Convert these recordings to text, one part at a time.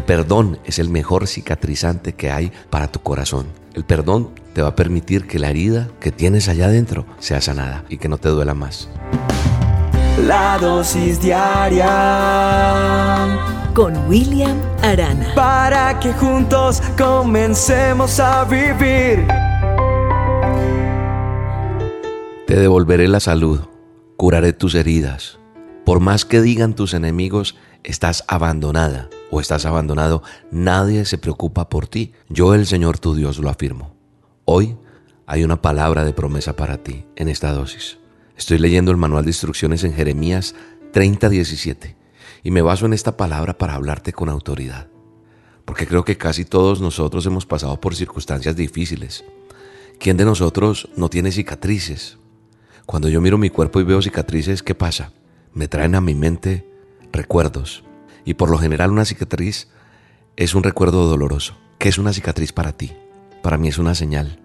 El perdón es el mejor cicatrizante que hay para tu corazón. El perdón te va a permitir que la herida que tienes allá adentro sea sanada y que no te duela más. La dosis diaria con William Arana. Para que juntos comencemos a vivir. Te devolveré la salud, curaré tus heridas. Por más que digan tus enemigos, estás abandonada o estás abandonado, nadie se preocupa por ti. Yo, el Señor tu Dios, lo afirmo. Hoy hay una palabra de promesa para ti en esta dosis. Estoy leyendo el manual de instrucciones en Jeremías 30:17 y me baso en esta palabra para hablarte con autoridad. Porque creo que casi todos nosotros hemos pasado por circunstancias difíciles. ¿Quién de nosotros no tiene cicatrices? Cuando yo miro mi cuerpo y veo cicatrices, ¿qué pasa? Me traen a mi mente recuerdos. Y por lo general una cicatriz es un recuerdo doloroso. ¿Qué es una cicatriz para ti? Para mí es una señal.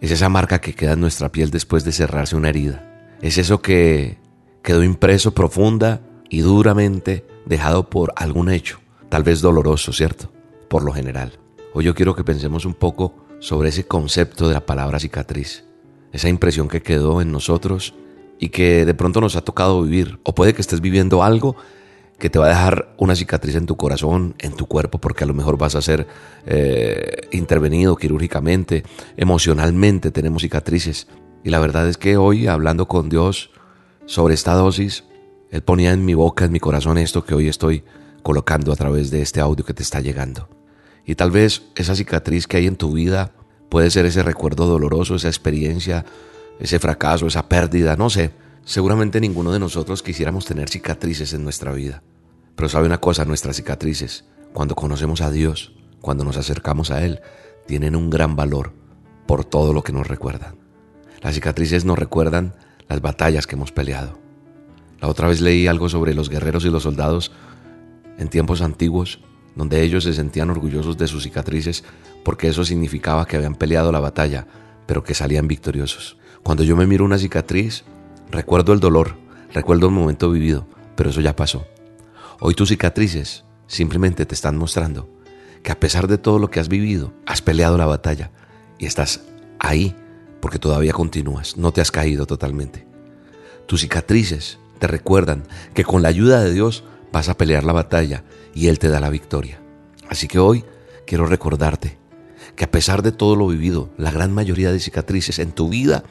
Es esa marca que queda en nuestra piel después de cerrarse una herida. Es eso que quedó impreso profunda y duramente dejado por algún hecho, tal vez doloroso, ¿cierto? Por lo general. Hoy yo quiero que pensemos un poco sobre ese concepto de la palabra cicatriz, esa impresión que quedó en nosotros y que de pronto nos ha tocado vivir, o puede que estés viviendo algo que te va a dejar una cicatriz en tu corazón, en tu cuerpo, porque a lo mejor vas a ser eh, intervenido quirúrgicamente, emocionalmente tenemos cicatrices. Y la verdad es que hoy, hablando con Dios sobre esta dosis, Él ponía en mi boca, en mi corazón esto que hoy estoy colocando a través de este audio que te está llegando. Y tal vez esa cicatriz que hay en tu vida puede ser ese recuerdo doloroso, esa experiencia, ese fracaso, esa pérdida, no sé Seguramente ninguno de nosotros quisiéramos tener cicatrices en nuestra vida. Pero sabe una cosa, nuestras cicatrices, cuando conocemos a Dios, cuando nos acercamos a Él, tienen un gran valor por todo lo que nos recuerdan. Las cicatrices nos recuerdan las batallas que hemos peleado. La otra vez leí algo sobre los guerreros y los soldados en tiempos antiguos, donde ellos se sentían orgullosos de sus cicatrices porque eso significaba que habían peleado la batalla, pero que salían victoriosos. Cuando yo me miro una cicatriz, Recuerdo el dolor, recuerdo el momento vivido, pero eso ya pasó. Hoy tus cicatrices simplemente te están mostrando que a pesar de todo lo que has vivido, has peleado la batalla y estás ahí porque todavía continúas, no te has caído totalmente. Tus cicatrices te recuerdan que con la ayuda de Dios vas a pelear la batalla y Él te da la victoria. Así que hoy quiero recordarte que a pesar de todo lo vivido, la gran mayoría de cicatrices en tu vida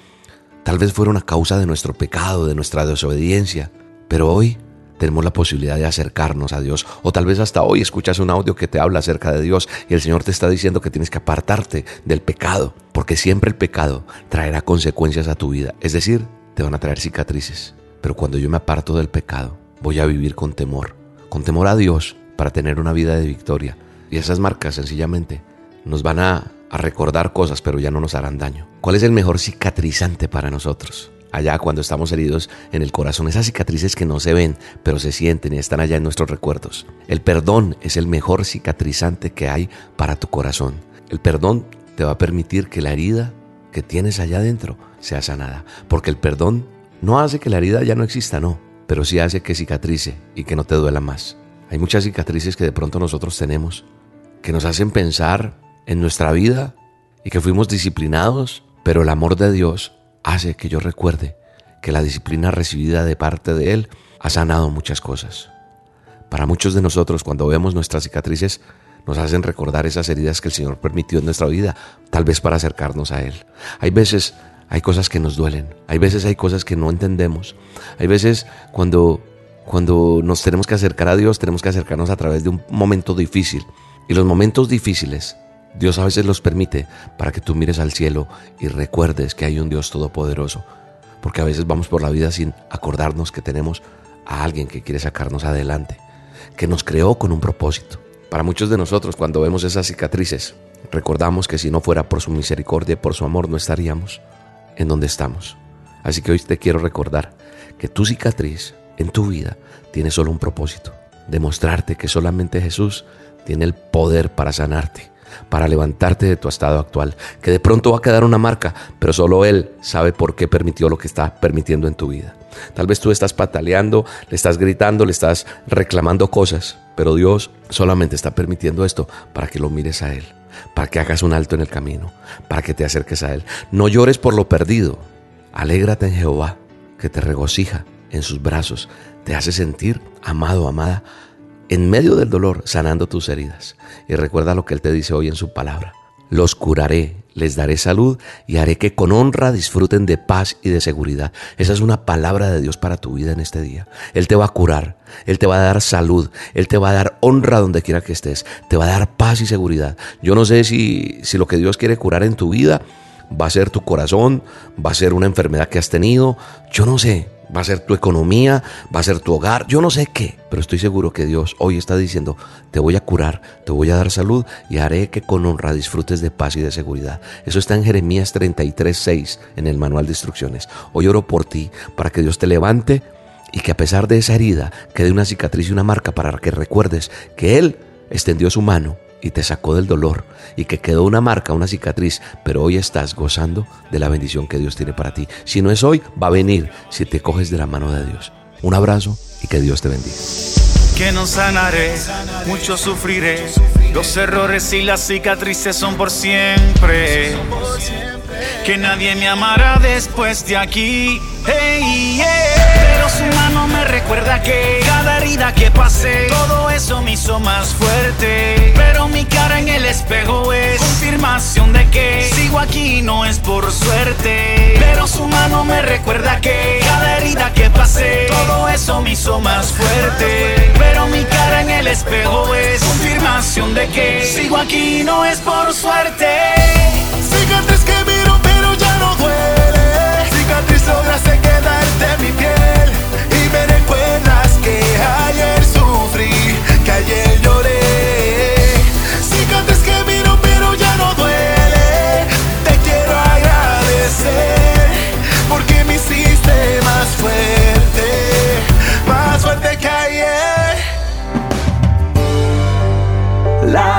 Tal vez fueron a causa de nuestro pecado, de nuestra desobediencia, pero hoy tenemos la posibilidad de acercarnos a Dios. O tal vez hasta hoy escuchas un audio que te habla acerca de Dios y el Señor te está diciendo que tienes que apartarte del pecado, porque siempre el pecado traerá consecuencias a tu vida. Es decir, te van a traer cicatrices. Pero cuando yo me aparto del pecado, voy a vivir con temor, con temor a Dios para tener una vida de victoria. Y esas marcas sencillamente nos van a a recordar cosas, pero ya no nos harán daño. ¿Cuál es el mejor cicatrizante para nosotros? Allá cuando estamos heridos en el corazón, esas cicatrices que no se ven, pero se sienten y están allá en nuestros recuerdos. El perdón es el mejor cicatrizante que hay para tu corazón. El perdón te va a permitir que la herida que tienes allá adentro sea sanada, porque el perdón no hace que la herida ya no exista, no, pero sí hace que cicatrice y que no te duela más. Hay muchas cicatrices que de pronto nosotros tenemos que nos hacen pensar en nuestra vida y que fuimos disciplinados, pero el amor de Dios hace que yo recuerde que la disciplina recibida de parte de Él ha sanado muchas cosas. Para muchos de nosotros, cuando vemos nuestras cicatrices, nos hacen recordar esas heridas que el Señor permitió en nuestra vida, tal vez para acercarnos a Él. Hay veces hay cosas que nos duelen, hay veces hay cosas que no entendemos, hay veces cuando, cuando nos tenemos que acercar a Dios, tenemos que acercarnos a través de un momento difícil. Y los momentos difíciles Dios a veces los permite para que tú mires al cielo y recuerdes que hay un Dios todopoderoso, porque a veces vamos por la vida sin acordarnos que tenemos a alguien que quiere sacarnos adelante, que nos creó con un propósito. Para muchos de nosotros, cuando vemos esas cicatrices, recordamos que si no fuera por su misericordia y por su amor, no estaríamos en donde estamos. Así que hoy te quiero recordar que tu cicatriz en tu vida tiene solo un propósito, demostrarte que solamente Jesús tiene el poder para sanarte para levantarte de tu estado actual, que de pronto va a quedar una marca, pero solo Él sabe por qué permitió lo que está permitiendo en tu vida. Tal vez tú estás pataleando, le estás gritando, le estás reclamando cosas, Pero Dios solamente está permitiendo esto para que lo mires a Él, para que hagas un alto en el camino, para que te acerques a Él. No llores por lo perdido. Alégrate en Jehová, que te regocija en sus brazos, te hace sentir amado, amada, en medio del dolor, sanando tus heridas. Y recuerda lo que Él te dice hoy en su palabra. Los curaré, les daré salud y haré que con honra disfruten de paz y de seguridad. Esa es una palabra de Dios para tu vida en este día. Él te va a curar, Él te va a dar salud, Él te va a dar honra donde quiera que estés, te va a dar paz y seguridad. Yo no sé si, si lo que Dios quiere curar en tu vida va a ser tu corazón, va a ser una enfermedad que has tenido, yo no sé, va a ser tu economía, va a ser tu hogar, yo no sé qué, pero estoy seguro que Dios hoy está diciendo, te voy a curar, te voy a dar salud y haré que con honra disfrutes de paz y de seguridad. Eso está en Jeremías 33, 6 en el manual de instrucciones. Hoy oro por ti para que Dios te levante y que a pesar de esa herida quede una cicatriz y una marca para que recuerdes que Él extendió su mano y te sacó del dolor y que quedó una marca, una cicatriz, pero hoy estás gozando de la bendición que Dios tiene para ti. Si no es hoy, va a venir si te coges de la mano de Dios. Un abrazo y que Dios te bendiga. Que no sanaré, mucho sufriré. Los errores y las cicatrices son por siempre. Que nadie me amará después de aquí. Pero su mano me recuerda que cada herida que pasé, todo eso me hizo más fuerte. El espejo es confirmación de que sigo aquí no es por suerte. Pero su mano me recuerda que cada herida que pasé, todo eso me hizo más fuerte. Pero mi cara en el espejo es confirmación de que sigo aquí no es por suerte.